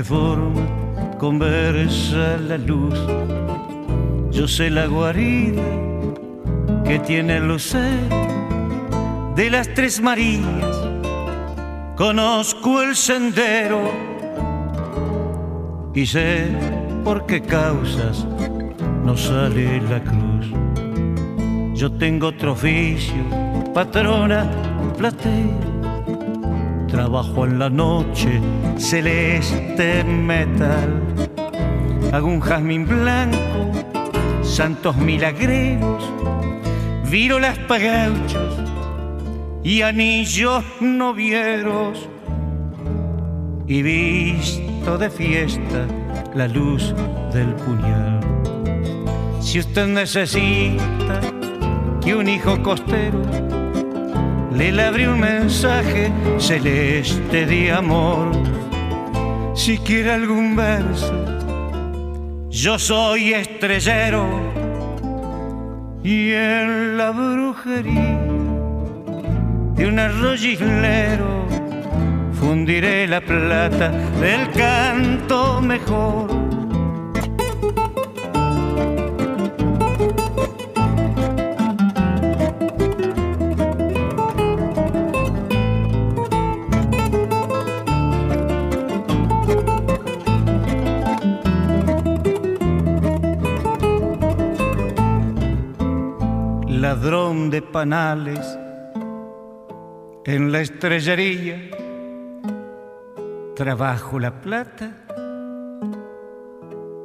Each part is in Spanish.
Qué forma conversa la luz. Yo sé la guarida que tiene el lucero de las tres Marías. Conozco el sendero y sé por qué causas no sale la cruz. Yo tengo otro oficio, patrona platera Trabajo en la noche, celeste metal. Hago un jazmín blanco, santos milagreros, viro las pagauchas y anillos novieros. Y visto de fiesta la luz del puñal. Si usted necesita que un hijo costero le labré un mensaje celeste de amor. Si quiere algún verso, yo soy estrellero y en la brujería de un arroyilero fundiré la plata del canto mejor ladrón de panales en la estrellería, trabajo la plata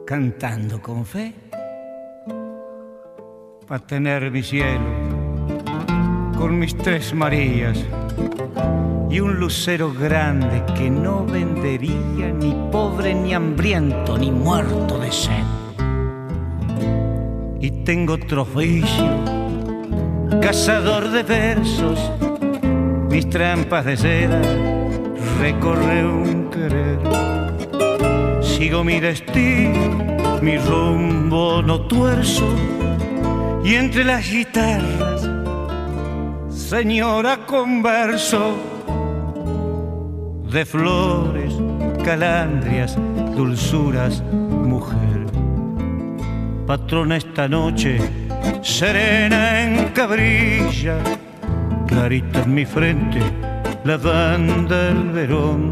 cantando con fe para tener mi cielo con mis tres Marías y un lucero grande que no vendería ni pobre ni hambriento ni muerto de sed. Y tengo otro cazador de versos, mis trampas de seda, recorre un querer. Sigo mi destino, mi rumbo no tuerzo, y entre las guitarras, señora converso, de flores, calandrias, dulzuras, mujer. Patrona esta noche, serena en cabrilla, clarita en mi frente, la banda del verón.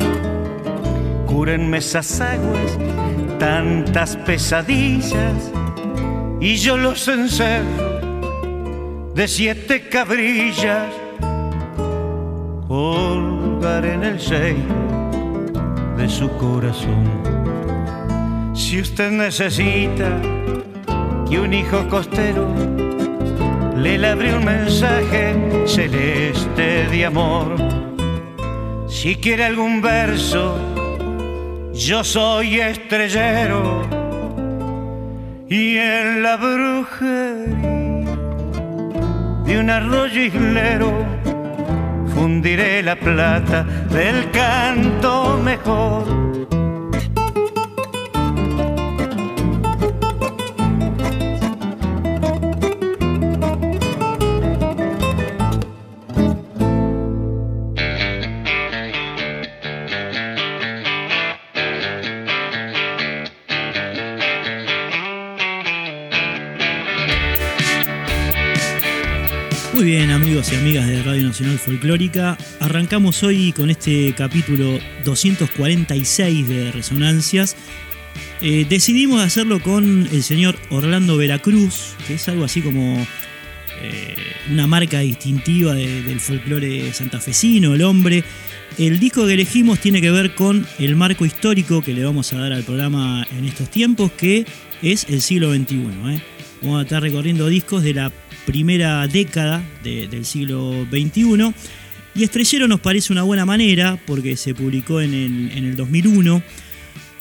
Cúrenme esas aguas, tantas pesadillas, y yo los encerro de siete cabrillas. Colgar en el sello de su corazón. Si usted necesita y un hijo costero le labré un mensaje celeste de amor. Si quiere algún verso, yo soy estrellero y en la brujería de un arroyo islero fundiré la plata del canto mejor Folclórica, arrancamos hoy con este capítulo 246 de Resonancias. Eh, decidimos hacerlo con el señor Orlando Veracruz, que es algo así como eh, una marca distintiva del folclore santafesino, el hombre. El disco que elegimos tiene que ver con el marco histórico que le vamos a dar al programa en estos tiempos, que es el siglo XXI. Vamos a estar recorriendo discos de la primera década del siglo XXI. Y Estrellero nos parece una buena manera porque se publicó en el, 2001.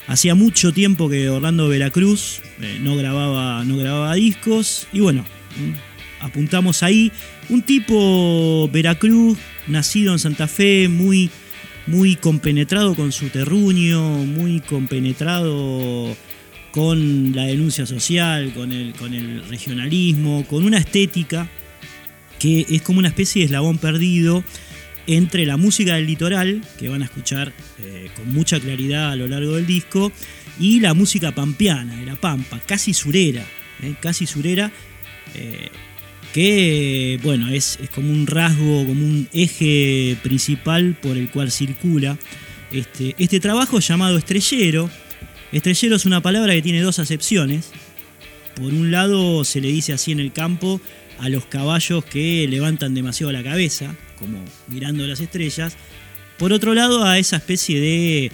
Hacía mucho tiempo que Orlando Veracruz eh, no, grababa, no grababa discos. Y bueno, apuntamos ahí. Un tipo Veracruz, nacido en Santa Fe, muy, muy compenetrado con su terruño, muy compenetrado con la denuncia social, con el, con el regionalismo, con una estética que es como una especie de eslabón perdido entre la música del litoral, que van a escuchar eh, con mucha claridad a lo largo del disco, y la música pampeana, de la pampa, casi surera, eh, casi surera, eh, que bueno, es, es, como un rasgo, como un eje principal por el cual circula este, este trabajo llamado Estrellero, Estrellero es una palabra que tiene dos acepciones. Por un lado se le dice así en el campo a los caballos que levantan demasiado la cabeza, como mirando las estrellas. Por otro lado a esa especie de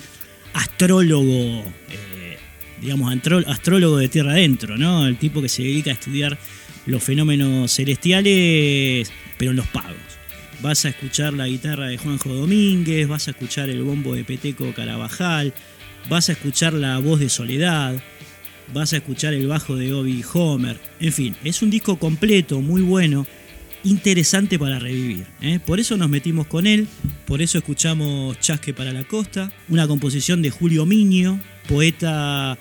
astrólogo, eh, digamos, astrólogo de tierra adentro, ¿no? El tipo que se dedica a estudiar los fenómenos celestiales, pero en los pagos. Vas a escuchar la guitarra de Juanjo Domínguez, vas a escuchar el bombo de Peteco Carabajal, vas a escuchar la voz de Soledad, vas a escuchar el bajo de Obi Homer, en fin, es un disco completo, muy bueno, interesante para revivir. ¿eh? Por eso nos metimos con él, por eso escuchamos Chasque para la Costa, una composición de Julio Miño, poeta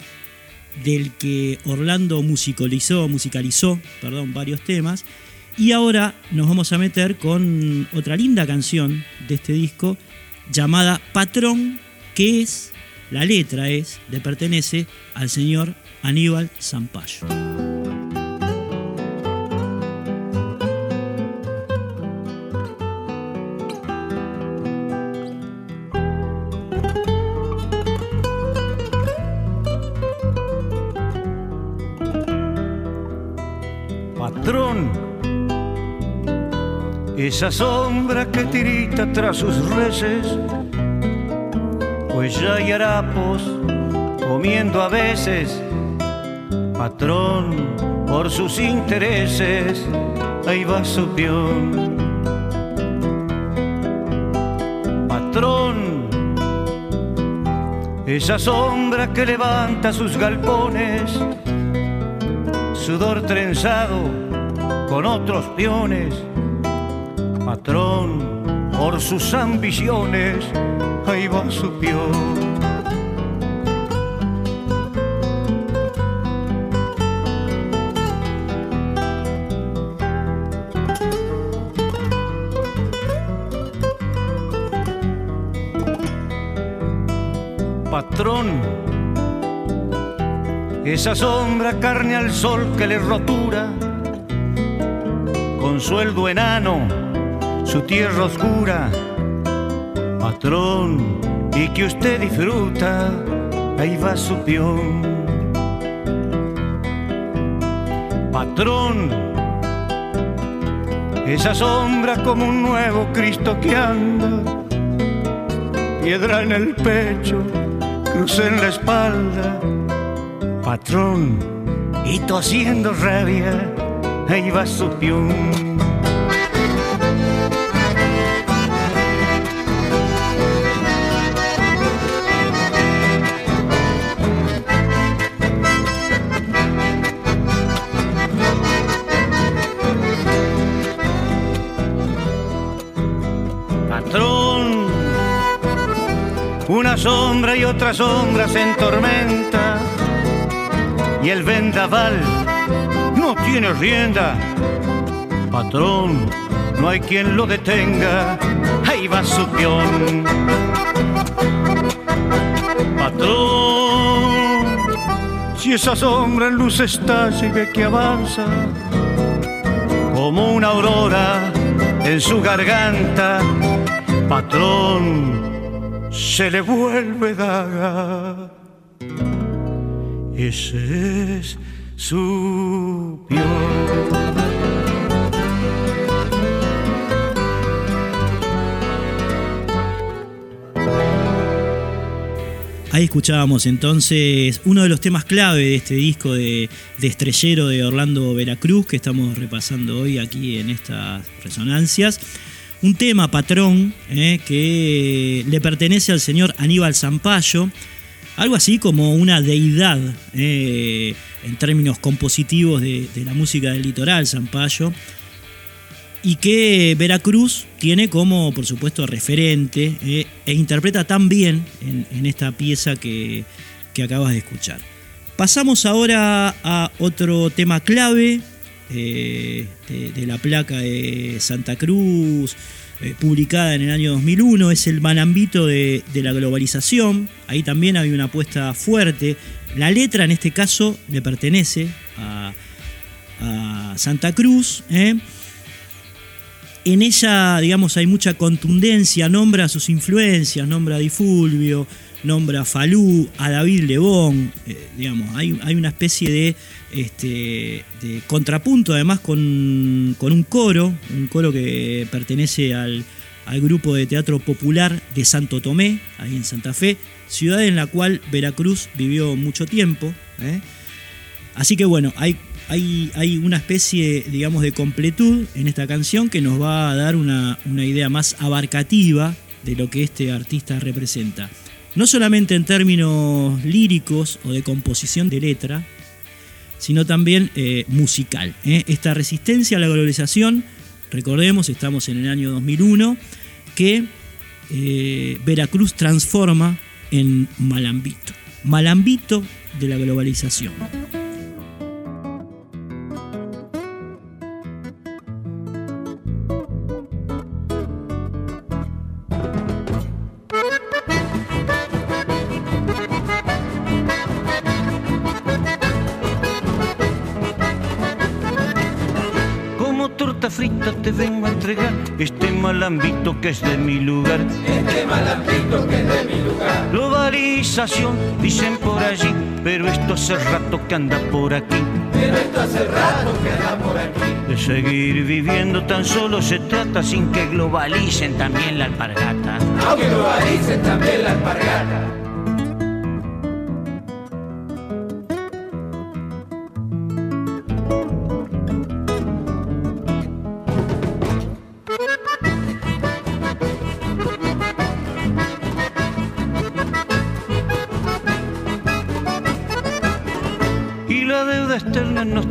del que Orlando musicalizó, musicalizó perdón, varios temas. Y ahora nos vamos a meter con otra linda canción de este disco llamada Patrón, que es la letra es, le pertenece al señor Aníbal Zampayo. Patrón, esa sombra que tirita tras sus reces pues ya hay harapos comiendo a veces, patrón, por sus intereses, ahí va su peón. Patrón, esa sombra que levanta sus galpones, sudor trenzado con otros peones, patrón, por sus ambiciones, Patrón, esa sombra carne al sol que le rotura, con sueldo enano, su tierra oscura. Patrón, y que usted disfruta, ahí va su peón. Patrón, esa sombra como un nuevo Cristo que anda, piedra en el pecho, cruz en la espalda. Patrón, y tosiendo rabia, ahí va su peón. Sombra y otra sombra se entormenta y el vendaval no tiene rienda. Patrón, no hay quien lo detenga, ahí va su peón. Patrón, si esa sombra en luz está y ve que avanza como una aurora en su garganta, patrón se le vuelve daga. Ese es su peor. Ahí escuchábamos entonces uno de los temas clave de este disco de, estrellero de Orlando Veracruz que estamos repasando hoy aquí en estas resonancias. Un tema patrón eh, que le pertenece al señor Aníbal Zampayo, algo así como una deidad eh, en términos compositivos de, la música del litoral, Zampayo y que Veracruz tiene como, por supuesto, referente eh, e interpreta tan bien en, esta pieza que, acabas de escuchar. Pasamos ahora a otro tema clave eh, de, la placa de Santa Cruz, eh, publicada en el año 2001, es el Manambito de, la globalización. Ahí también hay una apuesta fuerte. La letra en este caso le pertenece a, Santa Cruz. En ella, digamos, hay mucha contundencia, nombra sus influencias, nombra a Di Fulvio, nombra a Falú, a David Lebón, eh, digamos, hay, una especie de, este, de contrapunto además con, un coro, un coro que pertenece al, grupo de teatro popular de Santo Tomé, ahí en Santa Fe, ciudad en la cual Veracruz vivió mucho tiempo. ¿eh? Así que bueno, hay hay, una especie, digamos, de completud en esta canción que nos va a dar una, idea más abarcativa de lo que este artista representa. No solamente en términos líricos o de composición de letra, sino también eh, musical. ¿eh? Esta resistencia a la globalización, recordemos, estamos en el año 2001, que eh, Veracruz transforma en Malambito. Malambito de la globalización. Malambito que es de mi lugar. Este malambito que es de mi lugar. Globalización, dicen por allí, pero esto hace rato que anda por aquí. Pero esto hace rato que anda por aquí. De seguir viviendo tan solo se trata sin que globalicen también la alpargata. Aunque globalicen también la alpargata.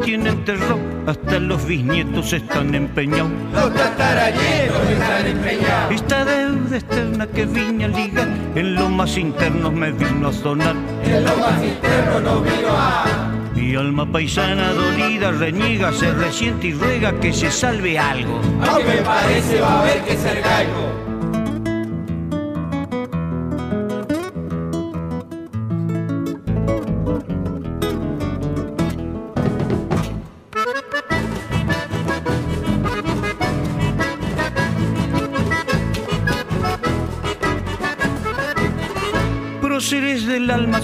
Tienen terror, hasta los bisnietos están empeñados. Los están empeñados. Esta deuda externa que vine a ligar, en lo más interno me vino a sonar. En lo más interno no vino a... Mi alma paisana dolida reniega, se resiente y ruega que se salve algo. Aunque me parece va a haber que ser galgo.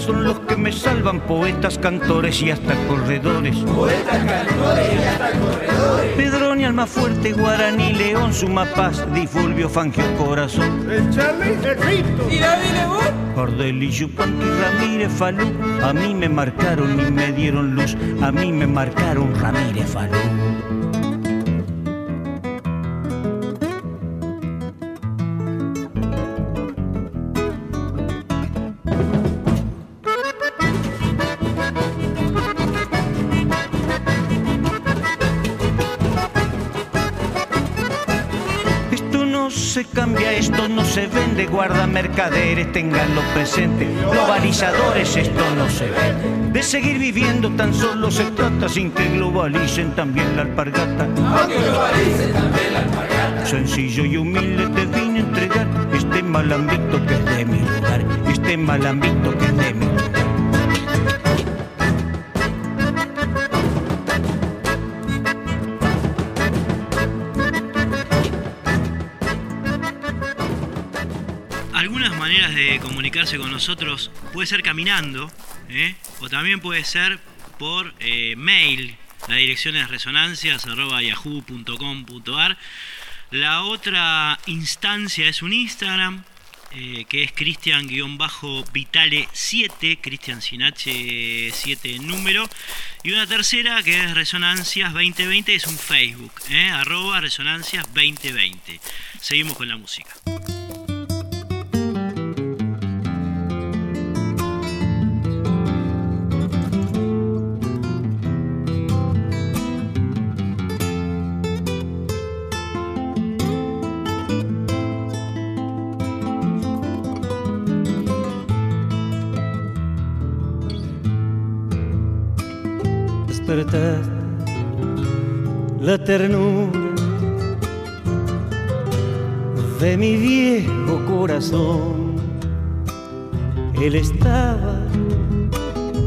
Son los que me salvan, poetas, cantores y hasta corredores. Poetas, cantores y hasta corredores. Pedroni, alma fuerte, Guaraní, León, Sumapaz, Difulvio, Fangio, Corazón. El Charlie, el Rito. Y David Lebón. Cordelí, Yupanqui, Ramírez, Falú. A mí me marcaron y me dieron luz. A mí me marcaron Ramírez, Falú. Esto no se vende, guarda mercaderes, tenganlo presente. Globalizadores, esto no se ve. De seguir viviendo tan solo se trata sin que globalicen también la alpargata. Aunque globalicen también la alpargata. Sencillo y humilde te vine a entregar este malambito que es de mi lugar, este malambito que es de mi lugar. Con nosotros puede ser caminando ¿eh? o también puede ser por eh, mail. La dirección es resonancias.yahoo.com.ar. La otra instancia es un Instagram eh, que es Cristian-Vitale7, Cristian sin H 7 en número. Y una tercera que es Resonancias 2020, es un Facebook, arroba Resonancias 2020. Seguimos con la música. La ternura de mi viejo corazón. Él estaba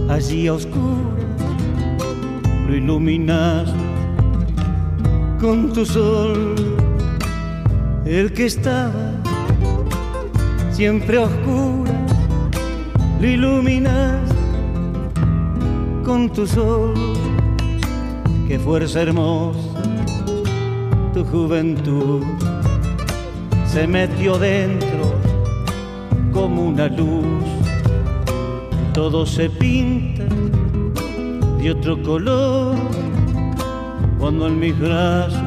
allí a oscuras, lo iluminaste con tu sol. El que estaba siempre a oscuras, lo iluminaste con tu sol qué fuerza hermosa, tu juventud. Se metió dentro como una luz, todo se pinta de otro color cuando en mis brazos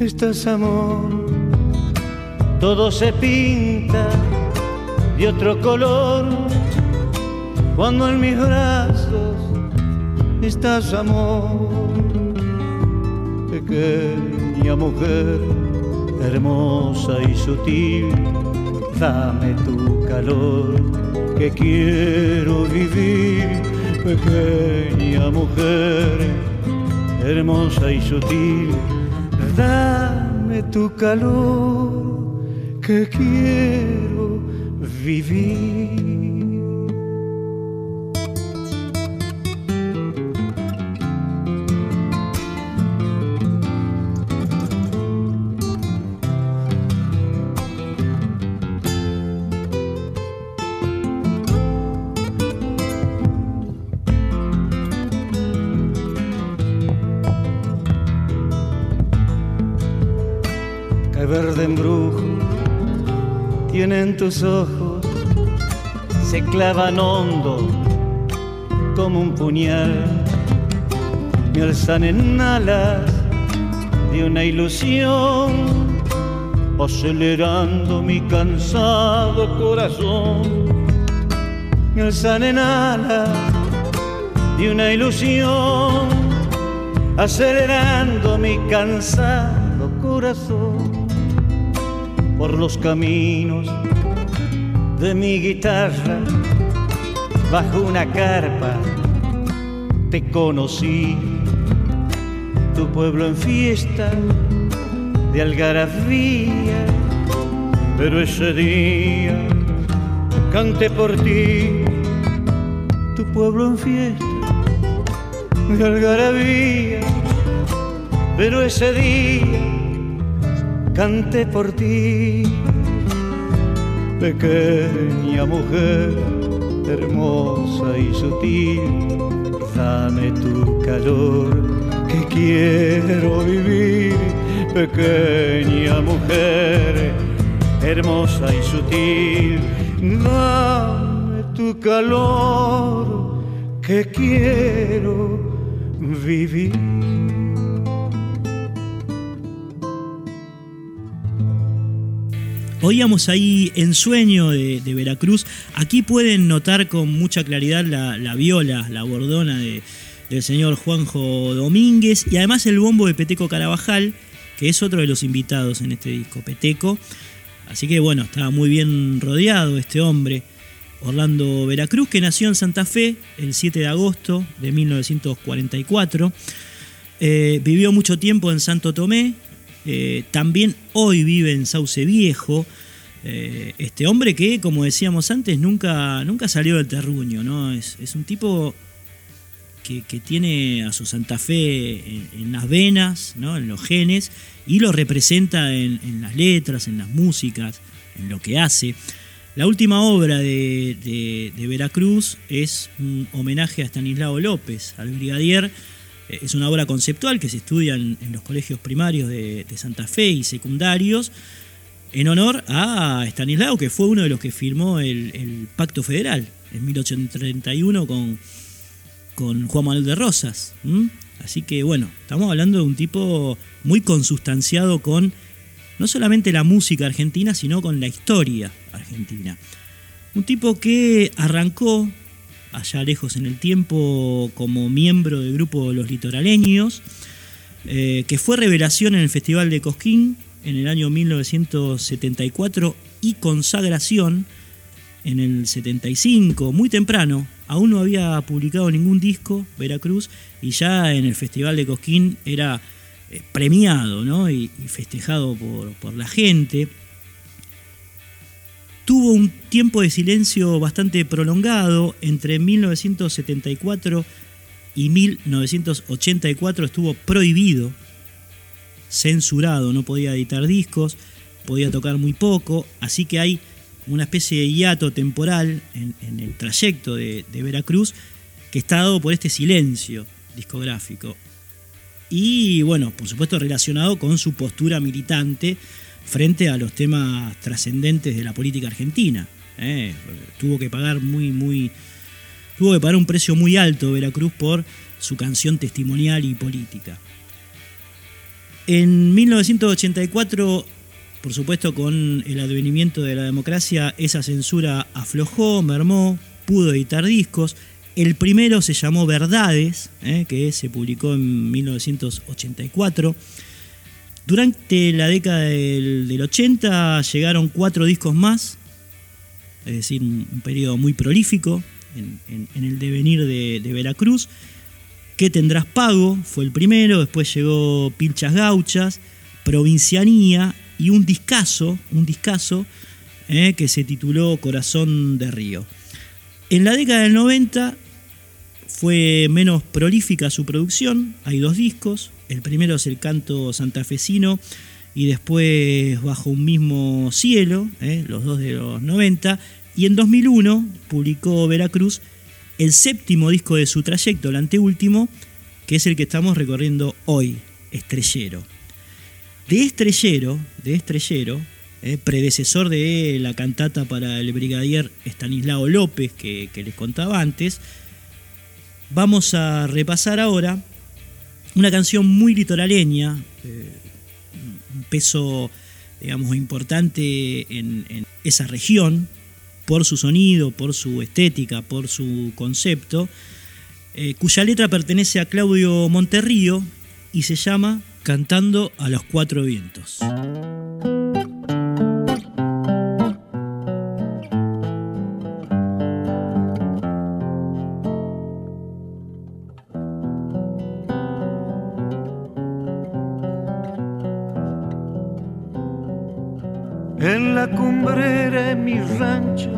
estás amor, todo se pinta de otro color cuando en mis brazos estás amor, pequeña mujer, hermosa y sutil, dame tu calor, que quiero vivir, pequeña mujer, hermosa y sutil, dame tu calor, que quiero vivir. Tus ojos. Se clavan hondo como un puñal, me alzan en alas de una ilusión, acelerando mi cansado corazón, me alzan en alas de una ilusión, acelerando mi cansado corazón por los caminos de mi guitarra bajo una carpa. Te conocí tu pueblo en fiesta de algarabía pero ese día canté por ti tu pueblo en fiesta de algarabía pero ese día canté por ti pequeña mujer, hermosa y sutil, dame tu calor, que quiero vivir, pequeña mujer, hermosa y sutil, dame tu calor, que quiero vivir. Oíamos ahí Ensueño de, de Veracruz. Aquí pueden notar con mucha claridad la, viola, la bordona del señor Juanjo Domínguez y además el bombo de Peteco Carabajal, que es otro de los invitados en este disco, Peteco. Así que bueno, estaba muy bien rodeado este hombre. Orlando Veracruz, que nació en Santa Fe el 7 de agosto de 1944. Eh, vivió mucho tiempo en Santo Tomé, eh, también hoy vive en Sauce Viejo. Eh, este hombre que, como decíamos antes, nunca, nunca salió del terruño, ¿no? Es, un tipo que, tiene a su Santa Fe en, las venas, ¿no? en los genes, y lo representa en, las letras, en las músicas, en lo que hace. La última obra de, Veracruz es un homenaje a Stanislao López, al brigadier, es una obra conceptual que se estudia en, los colegios primarios de, Santa Fe y secundarios, en honor a Stanislao, que fue uno de los que firmó el, Pacto Federal en 1831 con, con Juan Manuel de Rosas. Así que bueno, estamos hablando de un tipo muy consustanciado con no solamente la música argentina, sino con la historia argentina. Un tipo que arrancó allá lejos en el tiempo como miembro del grupo Los Litoraleños, eh, que fue revelación en el Festival de Cosquín en el año 1974 y consagración en el 75, muy temprano, aún no había publicado ningún disco, Veracruz, y ya en el Festival de Cosquín era eh, premiado y, festejado por, la gente. Tuvo un tiempo de silencio bastante prolongado, entre 1974 y 1984 estuvo prohibido, censurado, no podía editar discos, podía tocar muy poco, así que hay una especie de hiato temporal en, el trayecto de, Veracruz que está dado por este silencio discográfico. Y bueno, por supuesto relacionado con su postura militante frente a los temas trascendentes de la política argentina. ¿eh? Tuvo que pagar muy, muy. Tuvo que pagar un precio muy alto Veracruz por su canción testimonial y política. En 1984 por supuesto, con el advenimiento de la democracia, esa censura aflojó, mermó, pudo editar discos. El primero se llamó Verdades, eh, que se publicó en 1984. Durante la década del, 80 llegaron cuatro discos más, es decir, un, periodo muy prolífico en, el devenir de, de, Veracruz. ¿Qué tendrás pago? Fue el primero, después llegó Pilchas Gauchas, Provincianía y un discazo, un discazo eh, que se tituló Corazón de Río. En la década del 90 fue menos prolífica su producción, hay dos discos, el primero es el canto santafesino y después Bajo un mismo cielo, eh, los dos de los 90, y en 2001 publicó Veracruz el séptimo disco de su trayecto, el anteúltimo, que es el que estamos recorriendo hoy, Estrellero. De Estrellero, de Estrellero, eh, predecesor de la cantata para el brigadier Estanislao López que, les contaba antes, vamos a repasar ahora una canción muy litoraleña, un peso, digamos, importante en, esa región, por su sonido, por su estética, por su concepto, eh, cuya letra pertenece a Claudio Monterrío y se llama cantando a los cuatro vientos. Mi rancho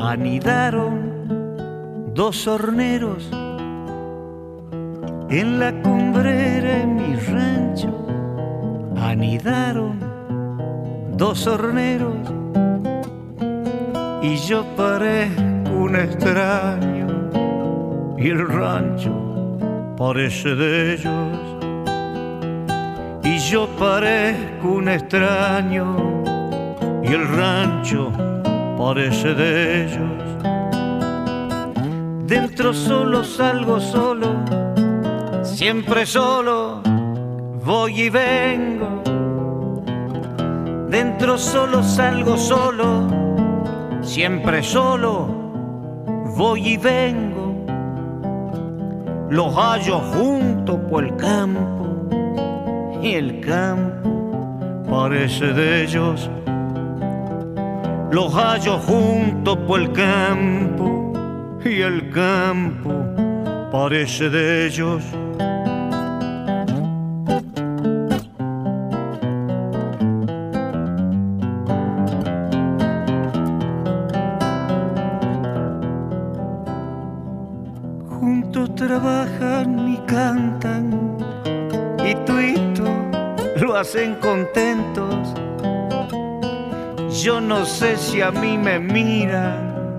anidaron dos horneros. En la cumbrera de mi rancho anidaron dos horneros. Y yo parezco un extraño y el rancho parece de ellos. Y yo parezco un extraño y el rancho parece de ellos dentro solo salgo solo siempre solo voy y vengo. Dentro solo salgo solo, siempre solo voy y vengo. Los hallo junto por el campo y el campo parece de ellos. Los hallo junto por el campo y el campo parece de ellos. hacen contentos. Yo no sé si a mí me miran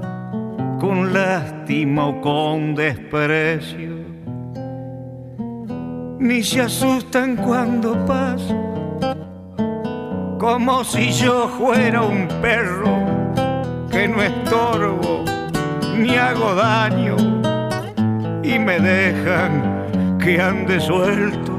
con lástima o con desprecio, ni se asustan cuando paso como si yo fuera un perro que no estorbo ni hago daño y me dejan que ande suelto.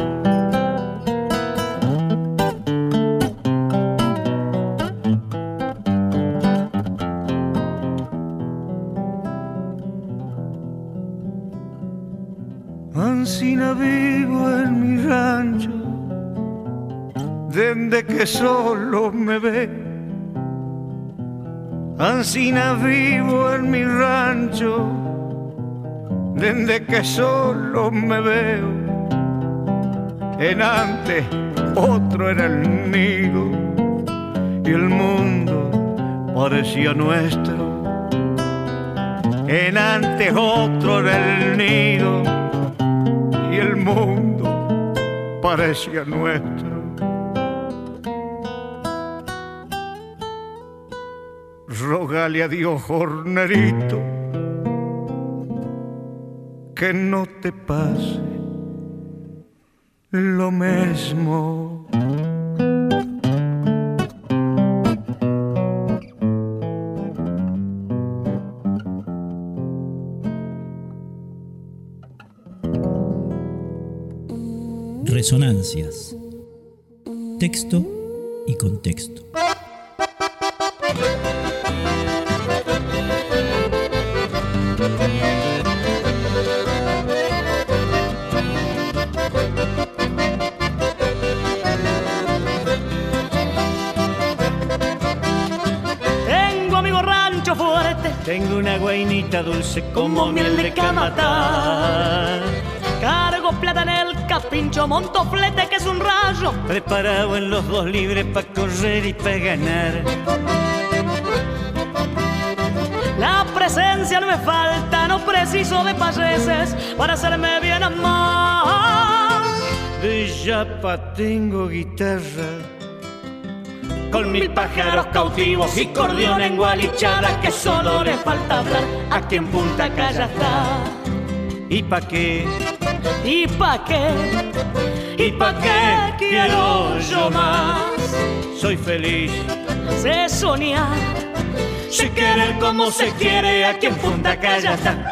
Solo me ve. Ansina vivo en mi rancho, desde que solo me veo. En antes otro era el nido y el mundo parecía nuestro. En antes otro era el nido y el mundo parecía nuestro. Rogale a Dios, jornerito, que no te pase lo mismo. Resonancias. Texto y contexto. Dulce como miel de camatar. Cargo plata en el capincho, monto flete que es un rayo. preparado en los dos libres para correr y para ganar. La presencia no me falta, no preciso de payeses para hacerme bien amar. De yapa tengo guitarra, Con mil pájaros cautivos y cordión en gualichada que solo le falta hablar. Aquí en Punta Calla está. ¿y pa' qué? ¿Y pa' qué? ¿Y pa' qué quiero yo más? Soy feliz, Sé soñar, sé querer como se quiere aquí en Punta Calla está.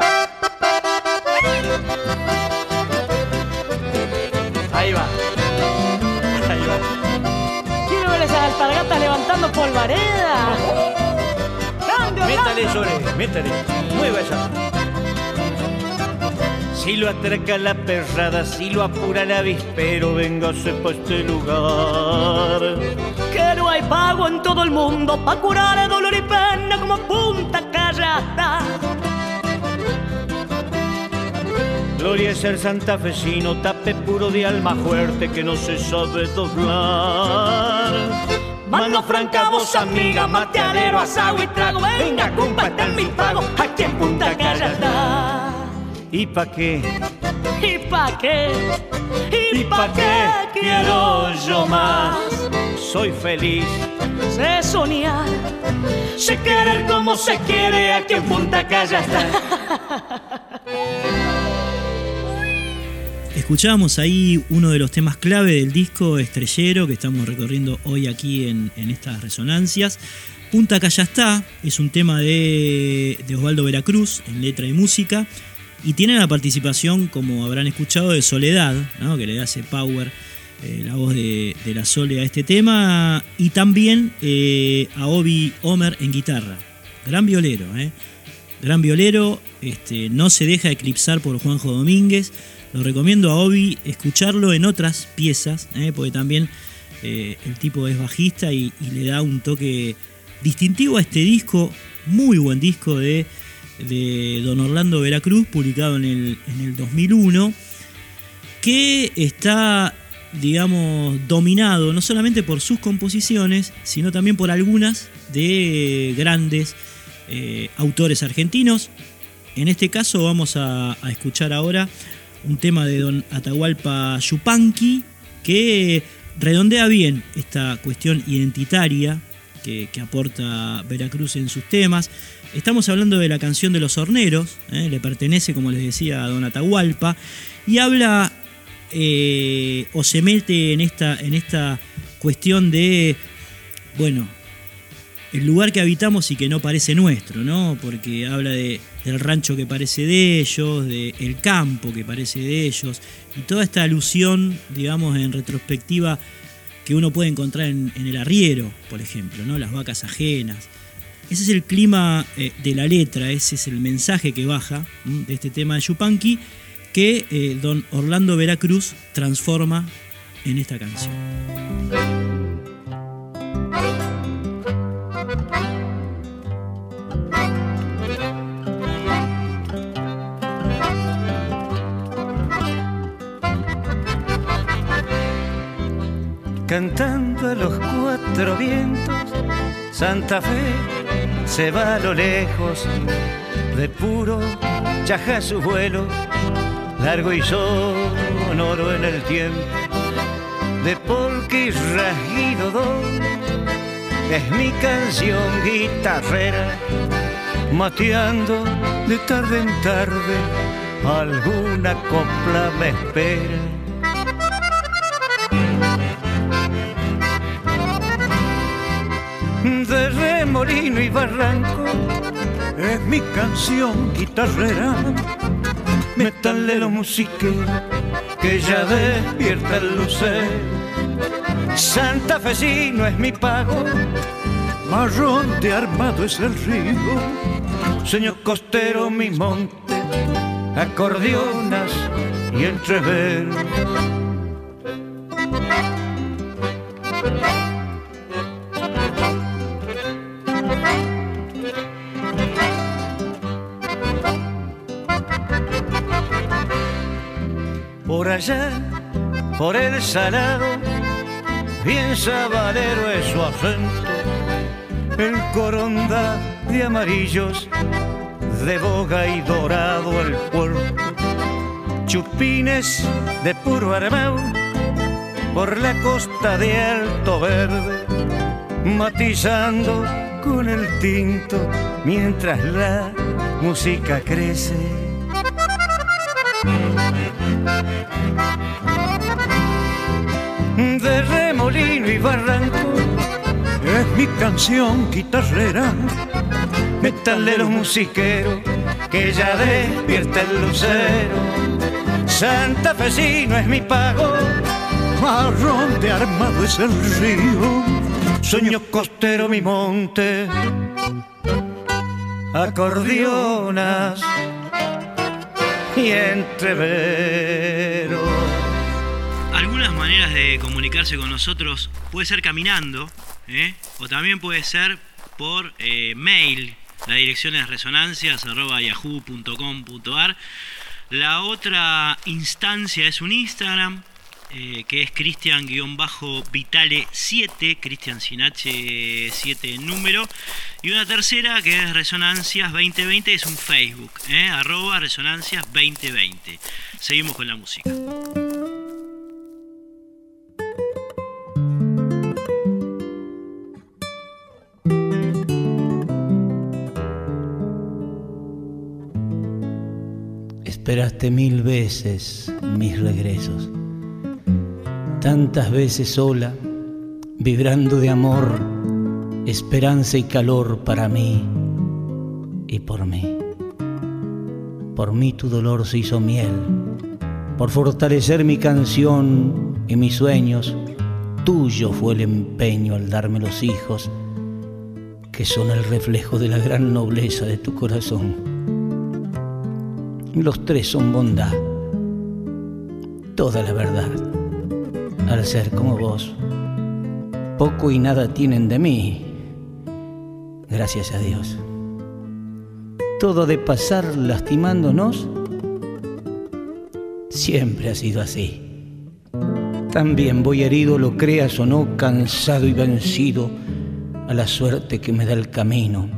Métale, mueva esa. Si lo atraca la perrada, si lo apura el avispero, véngase pa' este lugar. Que no hay pago en todo el mundo pa' curar el dolor y pena como Punta Calla está. Gloria es el santafesino, tape puro de alma fuerte que no se sabe doblar. Mano franca, voz amiga, mateadero, asado y trago. Venga, compa, está mi pago, aquí en Punta Calla está. ¿Y pa' qué? ¿Y pa' qué? ¿Y pa' qué quiero yo más? Soy feliz, Sé soñar, sé querer como se quiere aquí en Punta Calla está. Escuchábamos ahí uno de los temas clave del disco Estrellero que estamos recorriendo hoy aquí en, en estas resonancias. Punta Calla está es un tema de, de Osvaldo Veracruz en letra y música y tiene la participación, como habrán escuchado, de Soledad, ¿no? que le ese power, eh, la voz de, de la Sole a este tema, y también eh, a Obi Homer en guitarra. Gran violero, ¿eh? Gran violero, este, no se deja eclipsar por Juanjo Domínguez. Lo recomiendo a Obi escucharlo en otras piezas, ¿eh? porque también eh, el tipo es bajista y, le da un toque distintivo a este disco, muy buen disco de, de Don Orlando Veracruz, publicado en el, en el 2001, que está, digamos, dominado no solamente por sus composiciones, sino también por algunas de grandes eh, autores argentinos. En este caso vamos a escuchar ahora un tema de Don Atahualpa Yupanqui que redondea bien esta cuestión identitaria que, que aporta Veracruz en sus temas. Estamos hablando de la canción de los horneros, ¿eh? le pertenece, como les decía, a Don Atahualpa, y habla eh, o se mete en esta, en esta cuestión de bueno, el lugar que habitamos y que no parece nuestro, ¿no? Porque habla de, del rancho que parece de ellos, del campo que parece de ellos, y toda esta alusión, digamos, en retrospectiva que uno puede encontrar en, el arriero, por ejemplo, ¿no? Las vacas ajenas. Ese es el clima eh, de la letra, ese es el mensaje que baja de este tema de Yupanqui que eh, don Orlando Veracruz transforma en esta canción. Cantando a los cuatro vientos, Santa Fe se va a lo lejos, de puro chaja su vuelo, largo y sonoro en el tiempo, de y rasguido es mi canción guitarrera, mateando de tarde en tarde, alguna copla me espera remolino y barranco es mi canción guitarrera. Metalero musiquero que ya despierta el lucero. Santa Fecino es mi pago, marrón de armado es el río. Señor costero mi monte, acordeonas y entrever por el salado, bien sabalero es su acento, el coronda de amarillos, de boga y dorado el puerto, chupines de puro armao, por la costa de Alto Verde, matizando con el tinto mientras la música crece mi canción guitarrera, metalero musiquero que ya despierta el lucero. Santa Fecino es mi pago, marrón de armado es el río, sueño costero mi monte, acordeonas y entreveros. Maneras de comunicarse con nosotros puede ser caminando, ¿eh? o también puede ser por eh, mail. La dirección es resonancias.yahoo.com.ar. La otra instancia es un Instagram, eh, que es Cristian-Vitale7, Cristian sin H 7 en número. Y una tercera que es Resonancias 2020, es un Facebook, arroba Resonancias 2020. Seguimos con la música. Mil veces mis regresos, tantas veces sola, vibrando de amor, esperanza y calor para mí y por mí. Por mí tu dolor se hizo miel, por fortalecer mi canción y mis sueños, tuyo fue el empeño al darme los hijos, que son el reflejo de la gran nobleza de tu corazón los tres son bondad, toda la verdad. Al ser como vos, poco y nada tienen de mí, gracias a Dios. Todo de pasar lastimándonos, siempre ha sido así. También voy herido, lo creas o no, cansado y vencido a la suerte que me da el camino.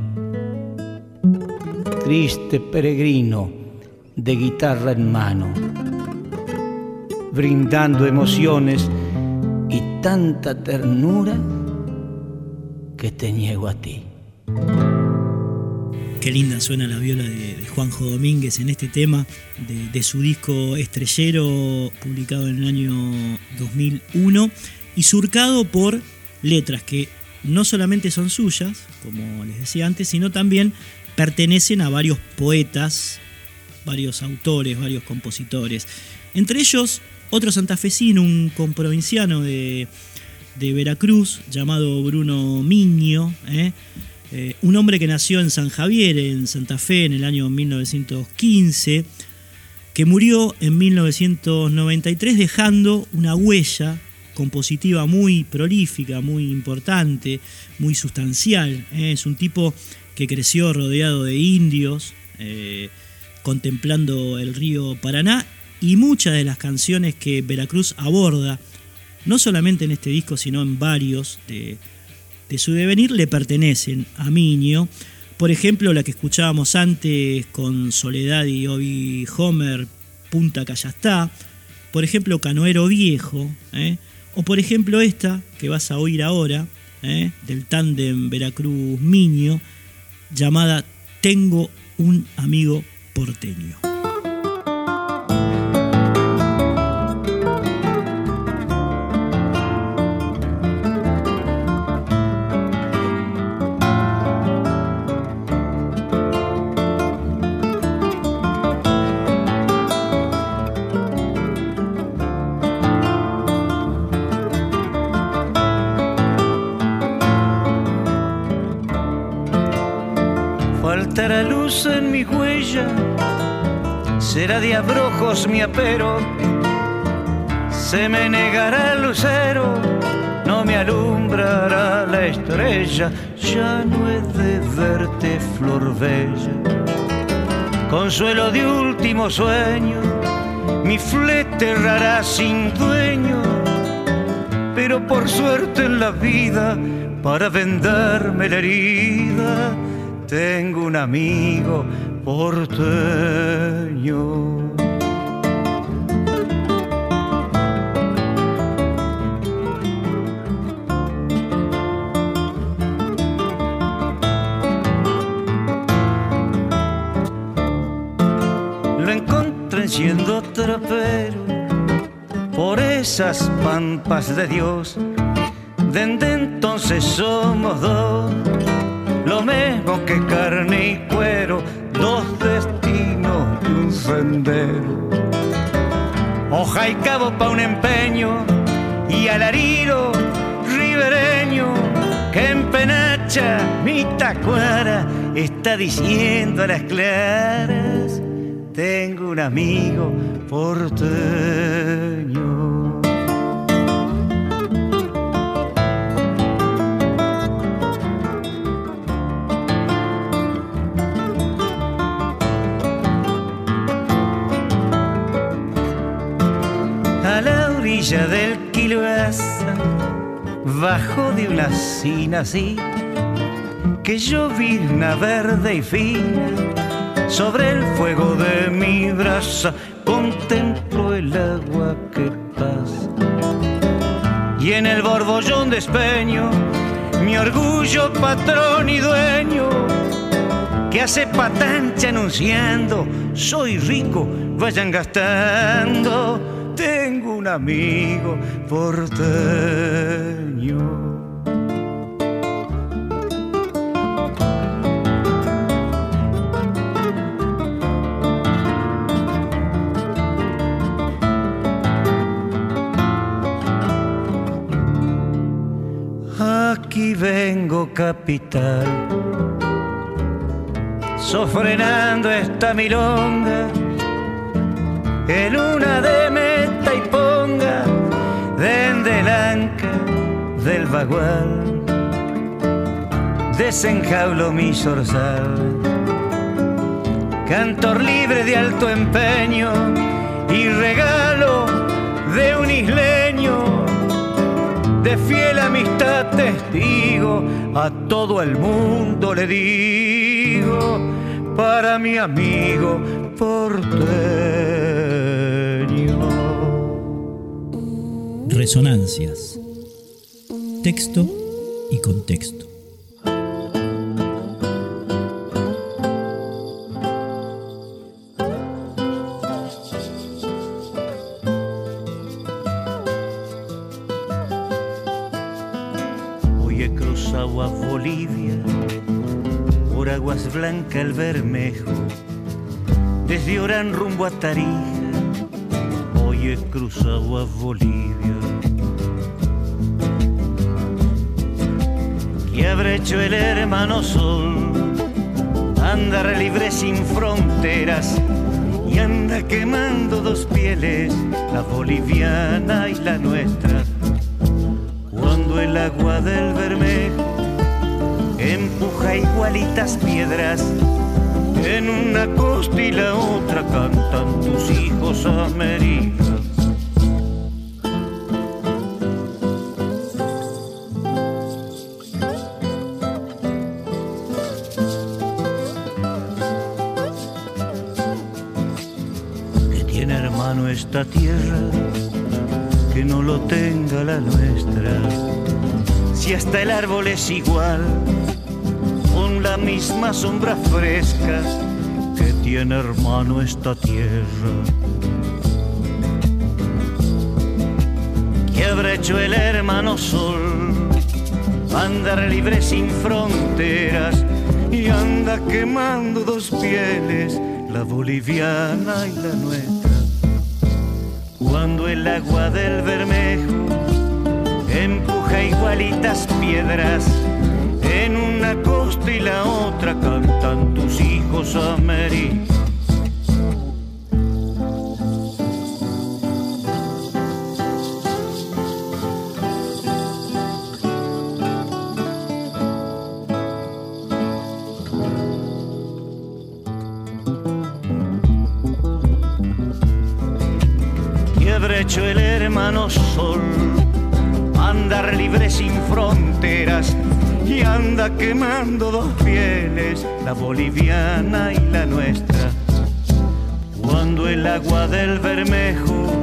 Triste peregrino, de guitarra en mano, brindando emociones y tanta ternura que te niego a ti. Qué linda suena la viola de, Juanjo Domínguez en este tema de, de, su disco Estrellero, publicado en el año 2001 y surcado por letras que no solamente son suyas, como les decía antes, sino también pertenecen a varios poetas, varios autores, varios compositores. Entre ellos, otro santafesino, un comprovinciano de, de Veracruz, llamado Bruno Miño, ¿eh? Eh, un hombre que nació en San Javier, en Santa Fe, en el año 1915, que murió en 1993 dejando una huella compositiva muy prolífica, muy importante, muy sustancial. ¿eh? Es un tipo que creció rodeado de indios, contemplando el río Paraná, y muchas de las canciones que Veracruz aborda, no solamente en este disco, sino en varios de, su devenir le pertenecen a Miño. Por ejemplo, la que escuchábamos antes con Soledad y Obi Homer, Punta Callastá. Por ejemplo, Canoero Viejo. ¿eh? O por ejemplo esta que vas a oír ahora, ¿eh? del tándem Veracruz Miño, llamada Tengo un amigo porteño. Faltará luz en mi huella, será de abrojos mi apero, se me negará el lucero, no me alumbrará la estrella, ya no he de verte flor bella. Consuelo de último sueño, mi flete errará sin dueño, pero por suerte en la vida, para vendarme la herida, tengo un amigo porteño. Lo encontré siendo trapero por esas pampas de Dios. Desde entonces somos dos lo mismo que carne y cuero, dos destinos y un sendero. Hoja y cabo pa' un empeño y alariro ribereño que en penacha mi tacuara está diciendo a las claras, tengo un amigo porteño. Orilla del Quiloasa, bajo de una sina así, que llovizna verde y fina, sobre el fuego de mi brasa, contemplo el agua que pasa. Y en el borbollón de espeño, mi orgullo patrón y dueño, que hace patancha anunciando, soy rico, vayan gastando tengo un amigo porteño. Aquí vengo capital, sofrenando esta milonga en una de y ponga desde el anca del vagual desenjaulo mi zorzal cantor libre de alto empeño y regalo de un isleño de fiel amistad testigo a todo el mundo le digo para mi amigo porteño. Resonancias. Texto y contexto. Hoy he cruzado por aguas blanca el Bermejo, desde Orán rumbo a Tarija, hoy he cruzado a Bolivia. ¿Qué habrá hecho el hermano Sol? Andar libre sin fronteras y anda quemando dos pieles, la boliviana y la nuestra. Cuando el agua del Bermejo empuja igualitas piedras. En una costa y la otra cantan tus hijos América. Tierra, que no lo tenga la nuestra. Si hasta el árbol es igual, la misma sombra fresca que tiene hermano esta tierra. ¿Qué habrá hecho el hermano sol? Andar libre sin fronteras y anda quemando dos pieles, la boliviana y la nuestra. Cuando el agua del Bermejo empuja igualitas piedras, en una costa y la otra cantan tus hijos América. Sol? Andar libre sin fronteras y anda quemando dos pieles, la boliviana y la nuestra. Cuando el agua del Bermejo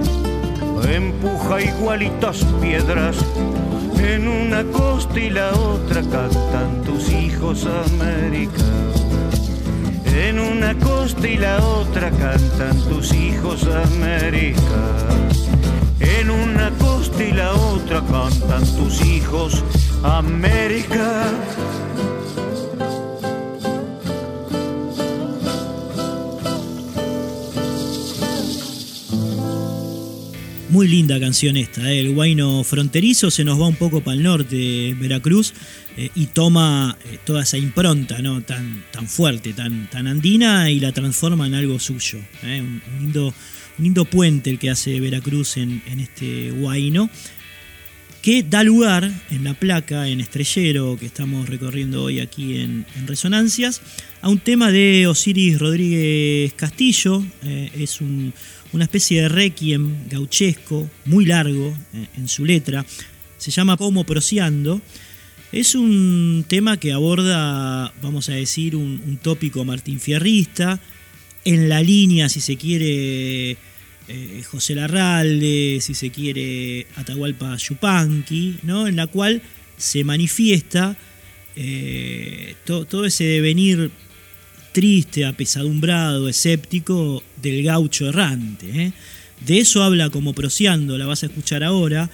empuja igualitas piedras, en una costa y la otra cantan tus hijos América. En una costa y la otra cantan tus hijos América. Una costa y la otra cantan tus hijos América. Muy linda canción esta, ¿eh? el guayno fronterizo se nos va un poco para el norte, Veracruz, eh, y toma eh, toda esa impronta ¿no? tan, tan fuerte, tan, tan andina, y la transforma en algo suyo. ¿eh? Un, lindo, lindo puente el que hace Veracruz en, este guayno que da lugar en la placa, en Estrellero, que estamos recorriendo hoy aquí en, Resonancias, a un tema de Osiris Rodríguez Castillo. Eh, es un, una especie de requiem gauchesco, muy largo eh, en su letra. Se llama Como Prociando. Es un tema que aborda, vamos a decir, un, un tópico Martín Fierrista, en la línea, si se quiere, eh, José Larralde, si se quiere, Atahualpa Yupanqui, ¿no? en la cual se manifiesta eh, to, todo ese devenir triste, apesadumbrado, escéptico del gaucho errante. ¿eh? De eso habla como Prociando, la vas a escuchar ahora.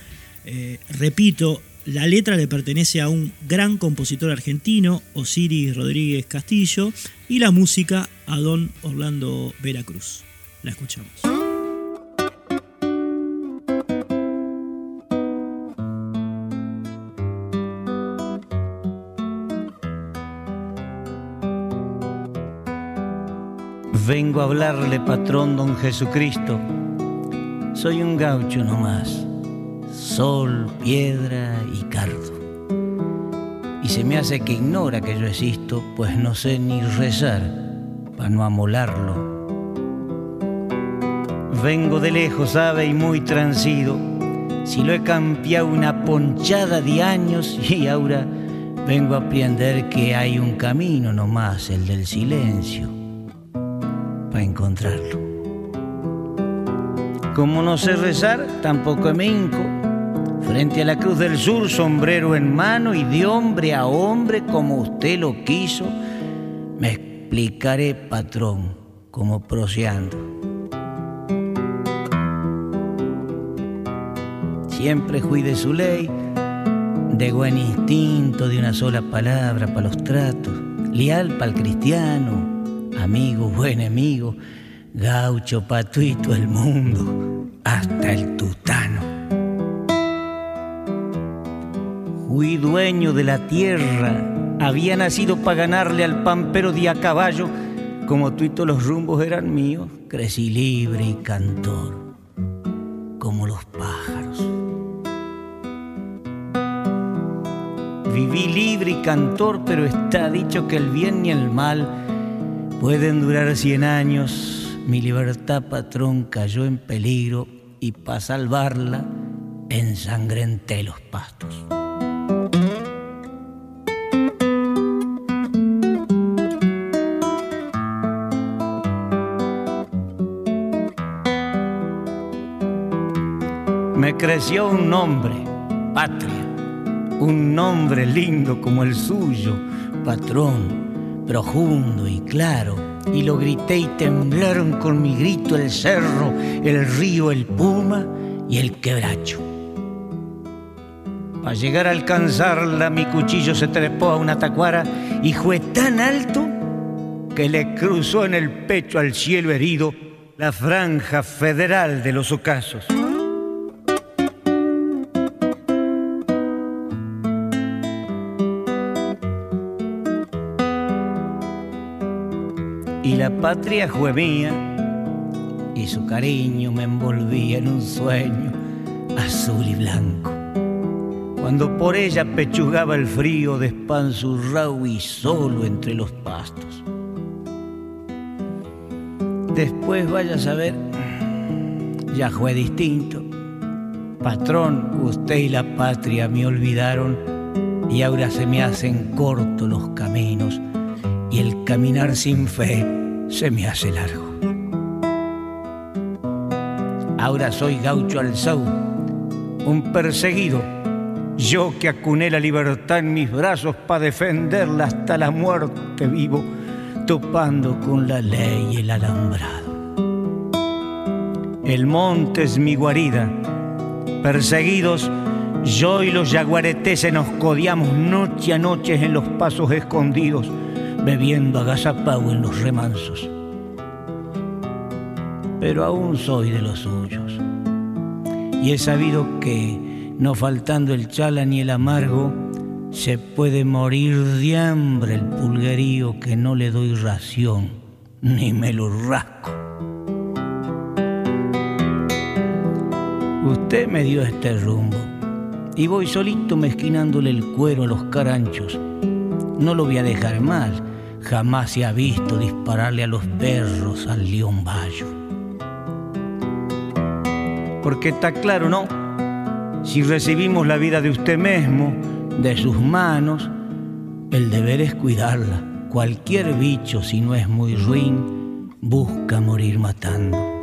Repito, la letra le pertenece a un gran compositor argentino, Osiris Rodríguez Castillo, y la música a don Orlando Veracruz. La escuchamos. Vengo a hablarle, patrón don Jesucristo. Soy un gaucho nomás, sol, piedra y cardo. Y se me hace que ignora que yo existo, pues no sé ni rezar para no amolarlo. Vengo de lejos, sabe, y muy transido. Si lo he cambiado una ponchada de años y ahora vengo a aprender que hay un camino nomás, el del silencio Como no sé rezar, tampoco me hinco. Frente a la cruz del sur, sombrero en mano y de hombre a hombre, como usted lo quiso, me explicaré, patrón, como proseando. Siempre cuide su ley, de buen instinto, de una sola palabra para los tratos. leal pa'l cristiano, amigo, buen enemigo, gaucho, patuito, el mundo, hasta el tutano. Fui dueño de la tierra, había nacido para ganarle al pampero de a caballo, como tuito los rumbos eran míos, crecí libre y cantor, como los pájaros. Viví libre y cantor, pero está dicho que el bien ni el mal pueden durar cien años. Mi libertad, patrón, cayó en peligro y para salvarla ensangrenté los pastos. Me creció un nombre, patria un nombre lindo como el suyo, patrón, profundo y claro. Y lo grité y temblaron con mi grito el cerro, el río, el puma y el quebracho. Para llegar a alcanzarla, mi cuchillo se trepó a una tacuara y fue tan alto que le cruzó en el pecho al cielo herido la franja federal de los ocasos. La patria fue mía y su cariño me envolvía en un sueño azul y blanco. Cuando por ella pechugaba el frío despanzurrado y solo entre los pastos. Después vaya a saber, ya fue distinto. Patrón, usted y la patria me olvidaron y ahora se me hacen cortos los caminos y el caminar sin fe se me hace largo. Ahora soy gaucho al sau, un perseguido, yo que acuné la libertad en mis brazos para defenderla hasta la muerte vivo, topando con la ley el alambrado. El monte es mi guarida, perseguidos, yo y los yaguareteses nos codiamos noche a noche en los pasos escondidos bebiendo agazapau en los remansos. Pero aún soy de los suyos. Y he sabido que, no faltando el chala ni el amargo, se puede morir de hambre el pulguerío que no le doy ración, ni me lo rasco. Usted me dio este rumbo y voy solito mezquinándole el cuero a los caranchos. No lo voy a dejar mal Jamás se ha visto dispararle a los perros al león bayo. Porque está claro, ¿no? Si recibimos la vida de usted mismo, de sus manos, el deber es cuidarla. Cualquier bicho, si no es muy ruin, busca morir matando.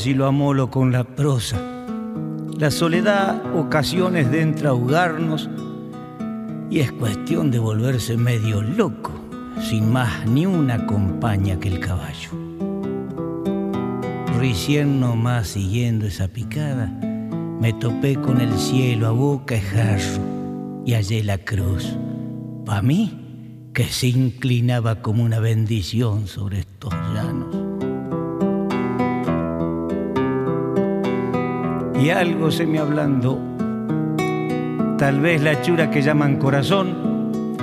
Si lo amolo con la prosa. La soledad ocasiones de entraugarnos y es cuestión de volverse medio loco, sin más ni una compañía que el caballo. Recién nomás siguiendo esa picada, me topé con el cielo a boca y jarro y hallé la cruz. Pa' mí, que se inclinaba como una bendición sobre estos y algo se me ablandó. Tal vez la chura que llaman corazón,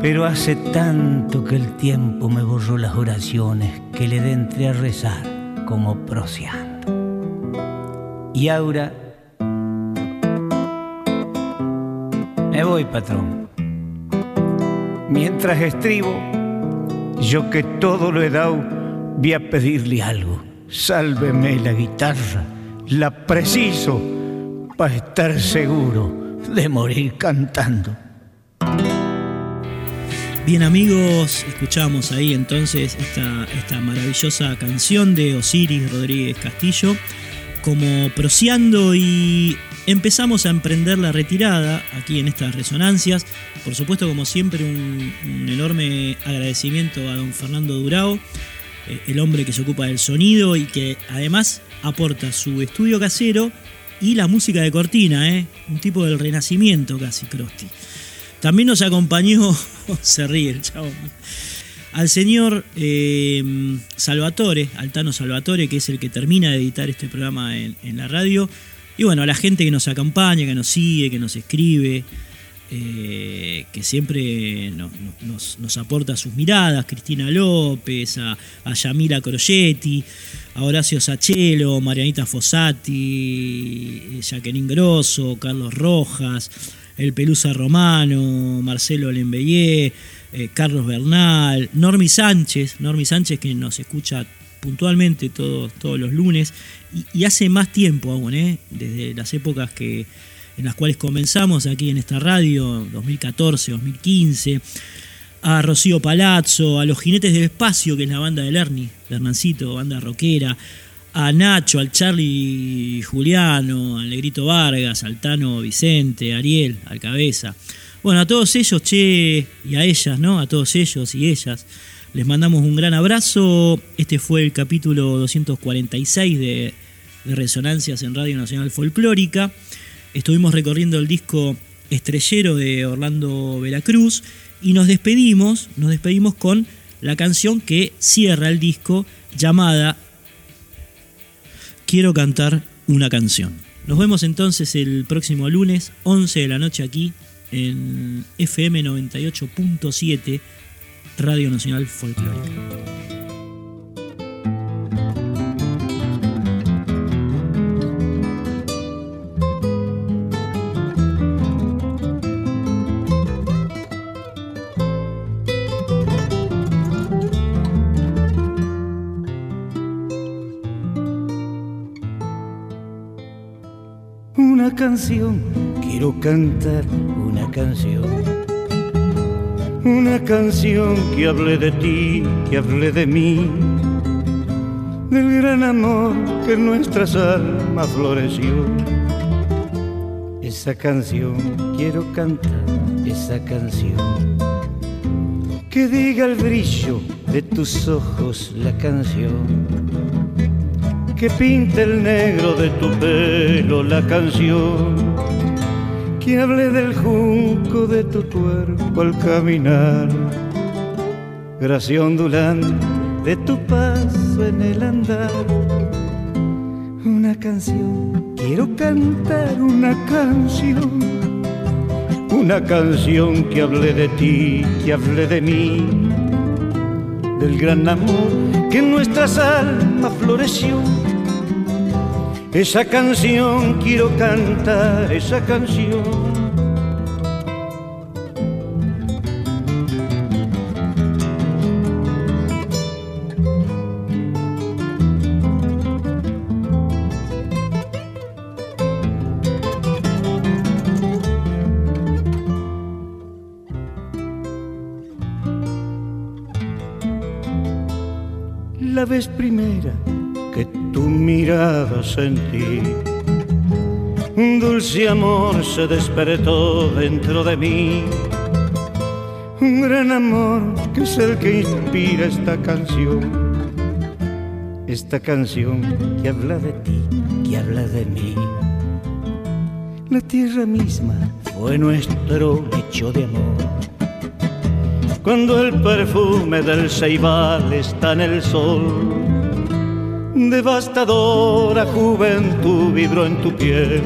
pero hace tanto que el tiempo me borró las oraciones que le entré a rezar como proseando. Y ahora me voy, patrón. Mientras estribo, yo que todo lo he dado, voy a pedirle algo. Sálveme la guitarra la preciso para estar seguro de morir cantando. Bien amigos, escuchamos ahí entonces esta, esta maravillosa canción de Osiris Rodríguez Castillo como prociando y empezamos a emprender la retirada aquí en estas resonancias. Por supuesto, como siempre, un, un enorme agradecimiento a don Fernando Durao eh, el hombre que se ocupa del sonido y que además aporta su estudio casero y la música de cortina, ¿eh? un tipo del renacimiento casi, Crosti. También nos acompañó, se ríe el chavo, al señor eh, Salvatore, Altano Salvatore, que es el que termina de editar este programa en, la radio. Y bueno, a la gente que nos acompaña, que nos sigue, que nos escribe, eh, que siempre nos, aporta sus miradas, Cristina López, a, Yamila Croyetti, a Horacio Sachelo, Marianita Fossati, Jacqueline Grosso, Carlos Rojas, El Pelusa Romano, Marcelo Lembellé, eh, Carlos Bernal, Normi Sánchez, Normi Sánchez que nos escucha puntualmente todos, todos los lunes y, hace más tiempo aún, ¿eh? desde las épocas que en las cuales comenzamos aquí en esta radio, 2014, 2015, a Rocío Palazzo, a los Jinetes del Espacio, que es la banda de Ernie, de Hernancito, banda rockera, a Nacho, al Charlie Juliano, al Negrito Vargas, al Tano Vicente, Ariel, al Cabeza. Bueno, a todos ellos, che, y a ellas, ¿no? A todos ellos y ellas. Les mandamos un gran abrazo. Este fue el capítulo 246 de, de Resonancias en Radio Nacional Folclórica. Estuvimos recorriendo el disco Estrellero de Orlando Veracruz y nos despedimos, nos despedimos con la canción que cierra el disco llamada Quiero cantar una canción. Nos vemos entonces el próximo lunes, 11 de la noche aquí en FM 98.7 Radio Nacional Folclórica. Quiero cantar una canción. Una canción que hable de ti, que hable de mí, del gran amor que en nuestras almas floreció. Esa canción, quiero cantar esa canción. Que diga el brillo de tus ojos la canción que pinte el negro de tu pelo la canción, que hable del junco de tu cuerpo al caminar, gracia ondulante de tu paso en el andar. Una canción, quiero cantar una canción, una canción que hable de ti, que hable de mí, del gran amor que en nuestras almas floreció esa canción quiero cantar, esa canción. Sentí. Un dulce amor se despertó dentro de mí. Un gran amor que es el que inspira esta canción. Esta canción que habla de ti, que habla de mí. La tierra misma fue nuestro hecho de amor. Cuando el perfume del ceibal está en el sol devastadora juventud vibró en tu piel.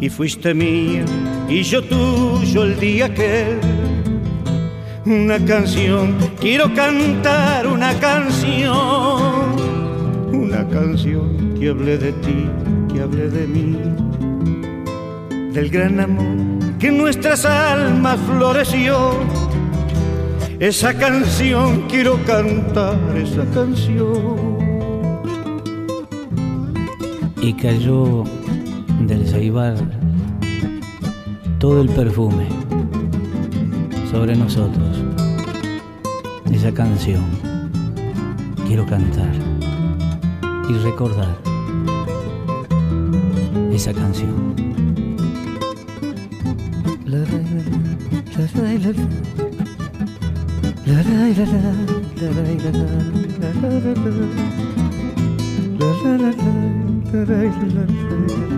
Y fuiste mía y yo tuyo el día que una canción, quiero cantar una canción, una canción que hable de ti, que hable de mí, del gran amor que en nuestras almas floreció. Esa canción quiero cantar, esa canción y cayó del ceibal todo el perfume sobre nosotros. Esa canción quiero cantar y recordar esa canción. la, la, la, Love,